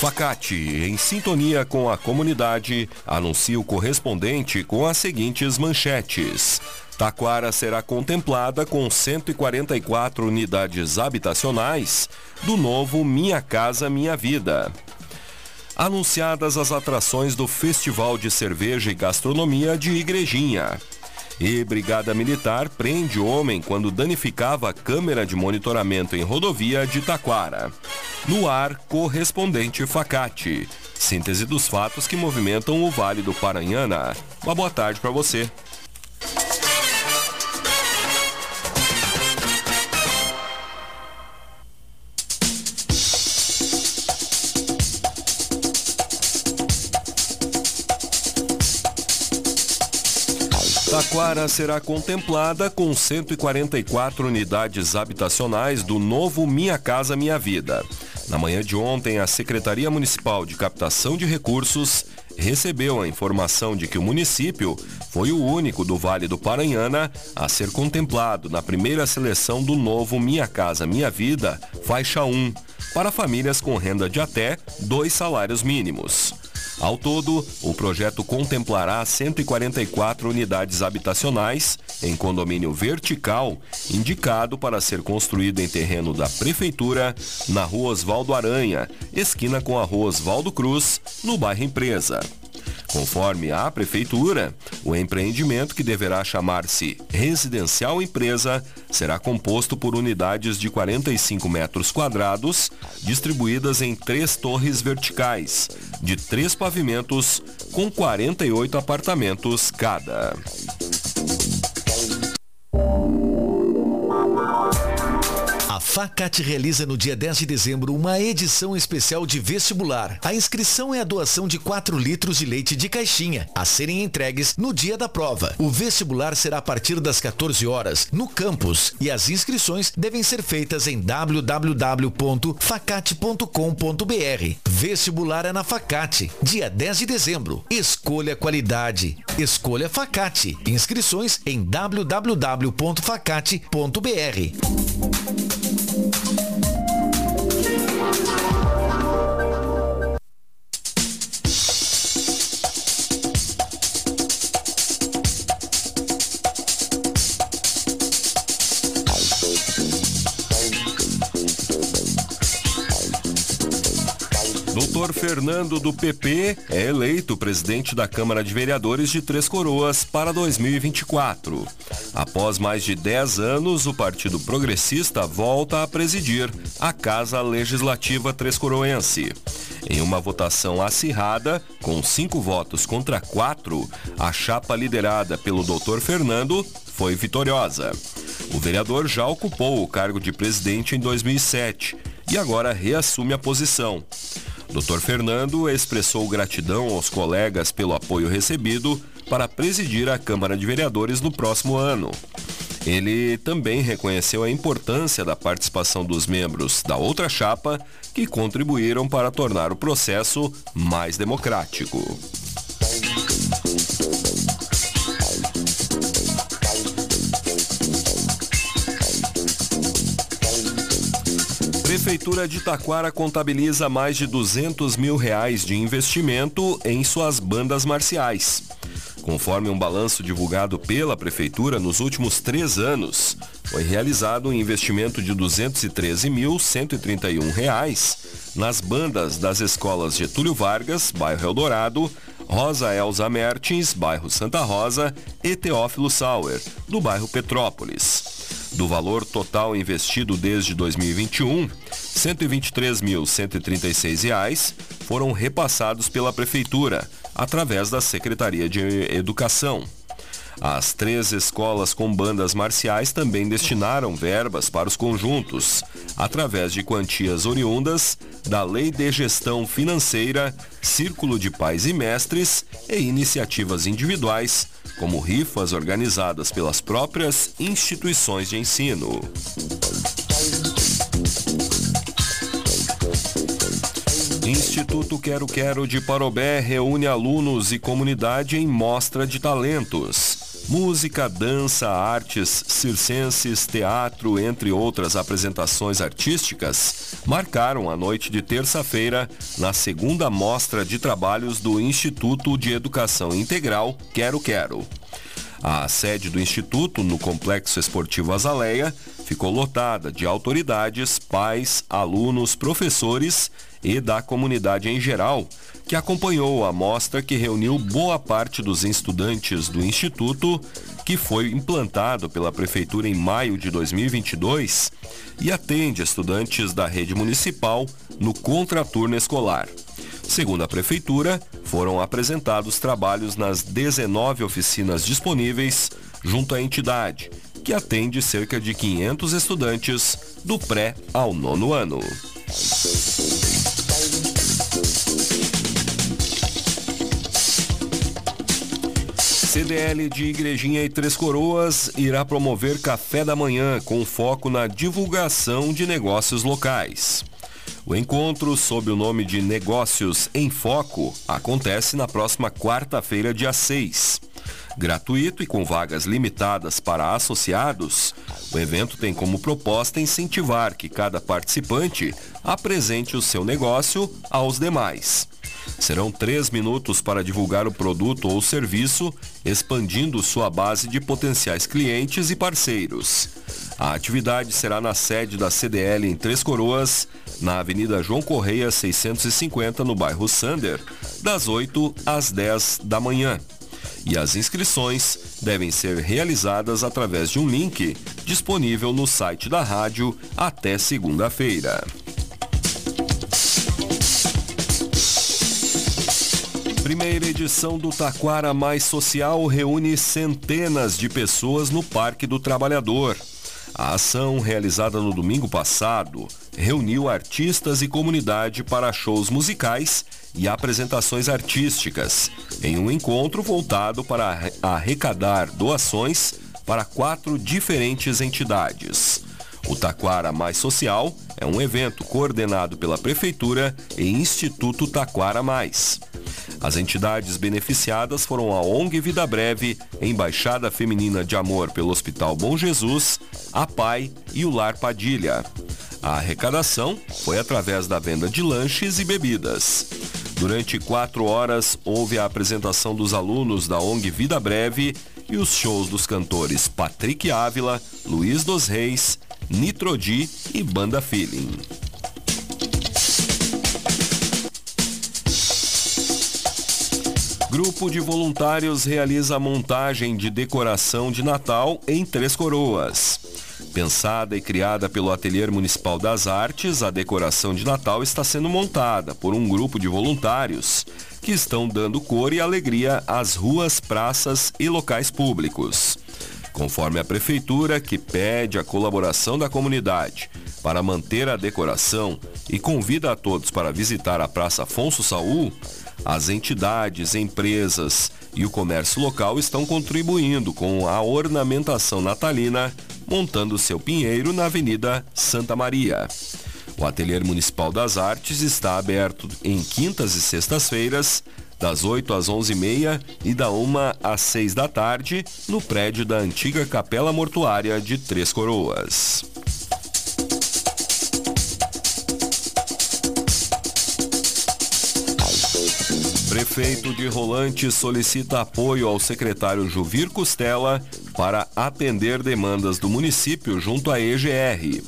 Facate, em sintonia com a comunidade, anuncia o correspondente com as seguintes manchetes. Taquara será contemplada com 144 unidades habitacionais do novo Minha Casa Minha Vida. Anunciadas as atrações do Festival de Cerveja e Gastronomia de Igrejinha. E Brigada Militar prende homem quando danificava a câmera de monitoramento em rodovia de Taquara. No ar, correspondente Facate. Síntese dos fatos que movimentam o Vale do Paranhana. Uma boa tarde para você. Taquara será contemplada com 144 unidades habitacionais do novo Minha Casa Minha Vida. Na manhã de ontem, a Secretaria Municipal de Captação de Recursos recebeu a informação de que o município foi o único do Vale do Paranhana a ser contemplado na primeira seleção do novo Minha Casa Minha Vida, faixa 1, para famílias com renda de até dois salários mínimos. Ao todo, o projeto contemplará 144 unidades habitacionais em condomínio vertical, indicado para ser construído em terreno da Prefeitura, na rua Osvaldo Aranha, esquina com a rua Osvaldo Cruz, no bairro Empresa. Conforme a Prefeitura, o empreendimento, que deverá chamar-se Residencial Empresa, será composto por unidades de 45 metros quadrados, distribuídas em três torres verticais, de três pavimentos, com 48 apartamentos cada. Facate realiza no dia 10 de dezembro uma edição especial de vestibular. A inscrição é a doação de 4 litros de leite de caixinha, a serem entregues no dia da prova. O vestibular será a partir das 14 horas no campus e as inscrições devem ser feitas em www.facate.com.br. Vestibular é na Facate, dia 10 de dezembro. Escolha qualidade. Escolha Facate. Inscrições em www.facate.br. Doutor Fernando do PP é eleito presidente da Câmara de Vereadores de Três Coroas para 2024. Após mais de 10 anos, o Partido Progressista volta a presidir a Casa Legislativa Três Coroense. Em uma votação acirrada, com cinco votos contra quatro, a chapa liderada pelo Dr. Fernando foi vitoriosa. O vereador já ocupou o cargo de presidente em 2007 e agora reassume a posição. Dr. Fernando expressou gratidão aos colegas pelo apoio recebido para presidir a Câmara de Vereadores no próximo ano. Ele também reconheceu a importância da participação dos membros da outra chapa que contribuíram para tornar o processo mais democrático. Prefeitura de Taquara contabiliza mais de 200 mil reais de investimento em suas bandas marciais. Conforme um balanço divulgado pela Prefeitura nos últimos três anos, foi realizado um investimento de 213.131 reais nas bandas das escolas Getúlio Vargas, bairro Eldorado, Rosa Elza Mertins, bairro Santa Rosa e Teófilo Sauer, do bairro Petrópolis. Do valor total investido desde 2021, R$ 123.136 foram repassados pela Prefeitura, através da Secretaria de Educação. As três escolas com bandas marciais também destinaram verbas para os conjuntos, através de quantias oriundas da Lei de Gestão Financeira, Círculo de Pais e Mestres e iniciativas individuais, como rifas organizadas pelas próprias instituições de ensino. Instituto Quero Quero de Parobé reúne alunos e comunidade em mostra de talentos. Música, dança, artes circenses, teatro, entre outras apresentações artísticas, marcaram a noite de terça-feira na segunda mostra de trabalhos do Instituto de Educação Integral Quero Quero. A sede do Instituto, no Complexo Esportivo Azaleia, ficou lotada de autoridades, pais, alunos, professores e da comunidade em geral, que acompanhou a mostra que reuniu boa parte dos estudantes do Instituto, que foi implantado pela Prefeitura em maio de 2022 e atende estudantes da rede municipal no contraturno escolar. Segundo a Prefeitura, foram apresentados trabalhos nas 19 oficinas disponíveis junto à entidade, que atende cerca de 500 estudantes do pré ao nono ano. CDL de Igrejinha e Três Coroas irá promover café da manhã com foco na divulgação de negócios locais. O encontro, sob o nome de Negócios em Foco, acontece na próxima quarta-feira, dia 6. Gratuito e com vagas limitadas para associados, o evento tem como proposta incentivar que cada participante apresente o seu negócio aos demais. Serão três minutos para divulgar o produto ou serviço, expandindo sua base de potenciais clientes e parceiros. A atividade será na sede da CDL em Três Coroas, na Avenida João Correia 650, no bairro Sander, das 8 às 10 da manhã. E as inscrições devem ser realizadas através de um link disponível no site da rádio até segunda-feira. Primeira edição do Taquara Mais Social reúne centenas de pessoas no Parque do Trabalhador. A ação, realizada no domingo passado, reuniu artistas e comunidade para shows musicais e apresentações artísticas, em um encontro voltado para arrecadar doações para quatro diferentes entidades. O Taquara Mais Social é um evento coordenado pela Prefeitura e Instituto Taquara Mais. As entidades beneficiadas foram a ONG Vida Breve, Embaixada Feminina de Amor pelo Hospital Bom Jesus, a PAI e o Lar Padilha. A arrecadação foi através da venda de lanches e bebidas. Durante quatro horas, houve a apresentação dos alunos da ONG Vida Breve e os shows dos cantores Patrick Ávila, Luiz dos Reis, Nitrodi e Banda Feeling. Grupo de voluntários realiza a montagem de decoração de Natal em Três Coroas. Pensada e criada pelo Ateliê Municipal das Artes, a decoração de Natal está sendo montada por um grupo de voluntários que estão dando cor e alegria às ruas, praças e locais públicos. Conforme a Prefeitura, que pede a colaboração da comunidade para manter a decoração e convida a todos para visitar a Praça Afonso Saul, as entidades, empresas e o comércio local estão contribuindo com a ornamentação natalina, montando seu pinheiro na Avenida Santa Maria. O Ateliê Municipal das Artes está aberto em quintas e sextas-feiras, das 8 às 11h30 e da 1 às 6 da tarde, no prédio da antiga Capela Mortuária de Três Coroas. Prefeito de Rolante solicita apoio ao secretário Juvir Costela para atender demandas do município junto à EGR.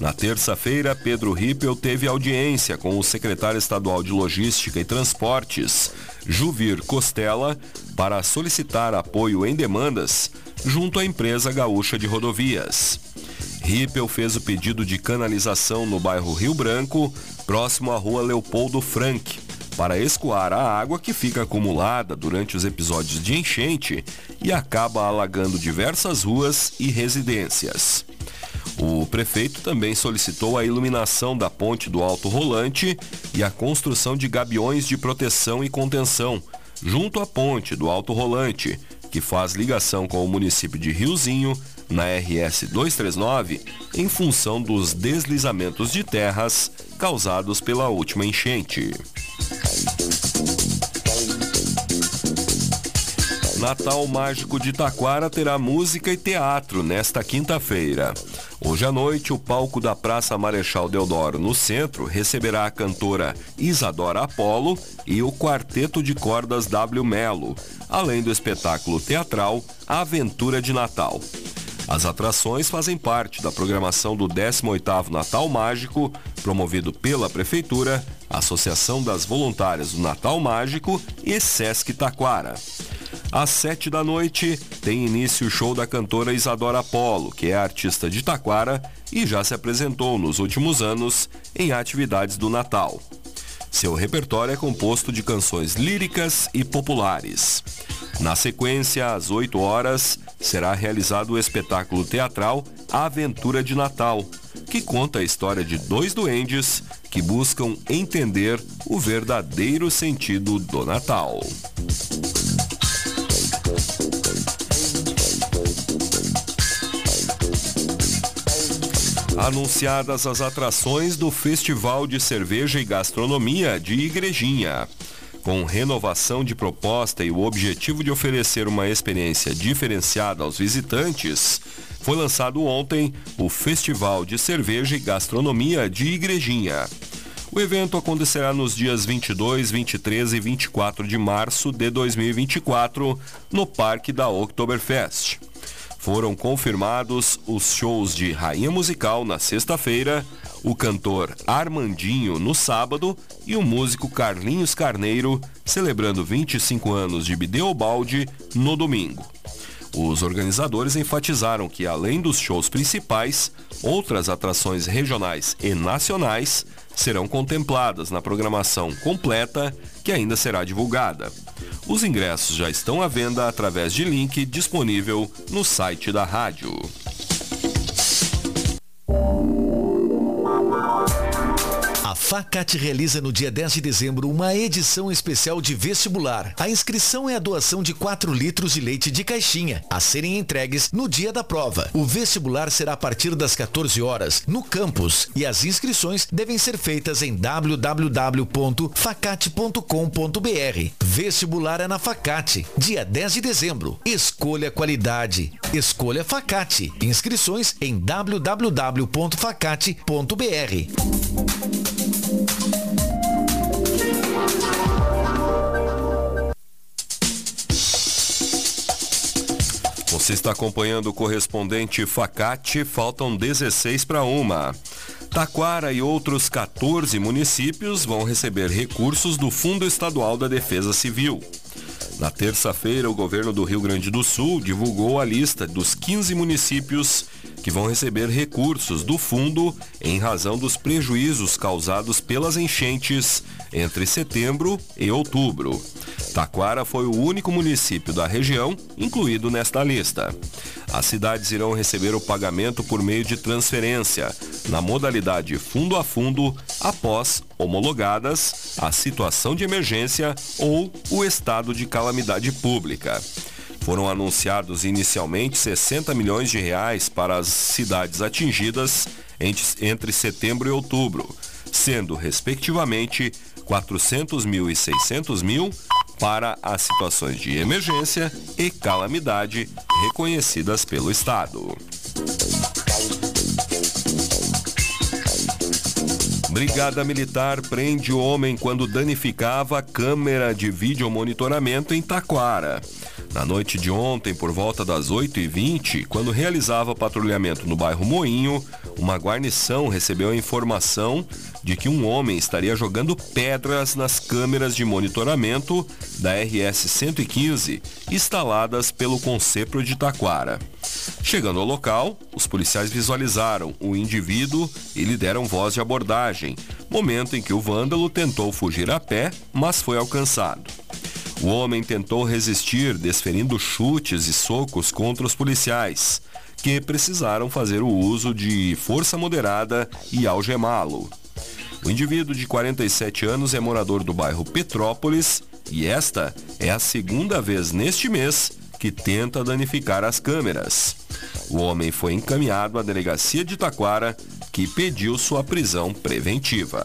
Na terça-feira, Pedro Rippel teve audiência com o secretário estadual de Logística e Transportes, Juvir Costela, para solicitar apoio em demandas junto à empresa gaúcha de rodovias. Rippel fez o pedido de canalização no bairro Rio Branco, próximo à rua Leopoldo Frank, para escoar a água que fica acumulada durante os episódios de enchente e acaba alagando diversas ruas e residências. O prefeito também solicitou a iluminação da ponte do Alto Rolante e a construção de gabiões de proteção e contenção junto à ponte do Alto Rolante, que faz ligação com o município de Riozinho, na RS 239, em função dos deslizamentos de terras causados pela última enchente. Natal Mágico de Taquara terá música e teatro nesta quinta-feira. Hoje à noite, o palco da Praça Marechal Deodoro, no centro, receberá a cantora Isadora Apolo e o quarteto de cordas W Melo, além do espetáculo teatral Aventura de Natal. As atrações fazem parte da programação do 18º Natal Mágico, promovido pela Prefeitura, Associação das Voluntárias do Natal Mágico e Sesc Taquara. Às sete da noite, tem início o show da cantora Isadora Apolo, que é artista de Taquara e já se apresentou nos últimos anos em atividades do Natal. Seu repertório é composto de canções líricas e populares. Na sequência, às 8 horas, será realizado o espetáculo teatral Aventura de Natal, que conta a história de dois duendes que buscam entender o verdadeiro sentido do Natal. Anunciadas as atrações do Festival de Cerveja e Gastronomia de Igrejinha. Com renovação de proposta e o objetivo de oferecer uma experiência diferenciada aos visitantes, foi lançado ontem o Festival de Cerveja e Gastronomia de Igrejinha. O evento acontecerá nos dias 22, 23 e 24 de março de 2024 no Parque da Oktoberfest. Foram confirmados os shows de Rainha Musical na sexta-feira, o cantor Armandinho no sábado e o músico Carlinhos Carneiro celebrando 25 anos de Bideobaldi no domingo. Os organizadores enfatizaram que, além dos shows principais, outras atrações regionais e nacionais serão contempladas na programação completa que ainda será divulgada. Os ingressos já estão à venda através de link disponível no site da rádio. Facate realiza no dia 10 de dezembro uma edição especial de vestibular. A inscrição é a doação de 4 litros de leite de caixinha, a serem entregues no dia da prova. O vestibular será a partir das 14 horas no campus e as inscrições devem ser feitas em www.facate.com.br. Vestibular é na Facate, dia 10 de dezembro. Escolha qualidade. Escolha Facate. Inscrições em www.facate.br. Você está acompanhando o correspondente Facate, faltam 16 para uma. Taquara e outros 14 municípios vão receber recursos do Fundo Estadual da Defesa Civil. Na terça-feira, o governo do Rio Grande do Sul divulgou a lista dos 15 municípios que vão receber recursos do fundo em razão dos prejuízos causados pelas enchentes entre setembro e outubro. Taquara foi o único município da região incluído nesta lista. As cidades irão receber o pagamento por meio de transferência, na modalidade fundo a fundo, após homologadas a situação de emergência ou o estado de calamidade pública. Foram anunciados inicialmente 60 milhões de reais para as cidades atingidas entre setembro e outubro, sendo, respectivamente, 400 mil e 600 mil para as situações de emergência e calamidade reconhecidas pelo Estado. Brigada Militar prende o homem quando danificava câmera de videomonitoramento em Taquara. Na noite de ontem, por volta das 8h20, quando realizava patrulhamento no bairro Moinho, uma guarnição recebeu a informação de que um homem estaria jogando pedras nas câmeras de monitoramento da RS-115 instaladas pelo Concepro de Taquara. Chegando ao local, os policiais visualizaram o indivíduo e lhe deram voz de abordagem, momento em que o vândalo tentou fugir a pé, mas foi alcançado. O homem tentou resistir, desferindo chutes e socos contra os policiais, que precisaram fazer o uso de força moderada e algemá-lo. O indivíduo de 47 anos é morador do bairro Petrópolis e esta é a segunda vez neste mês que tenta danificar as câmeras. O homem foi encaminhado à delegacia de Taquara, que pediu sua prisão preventiva.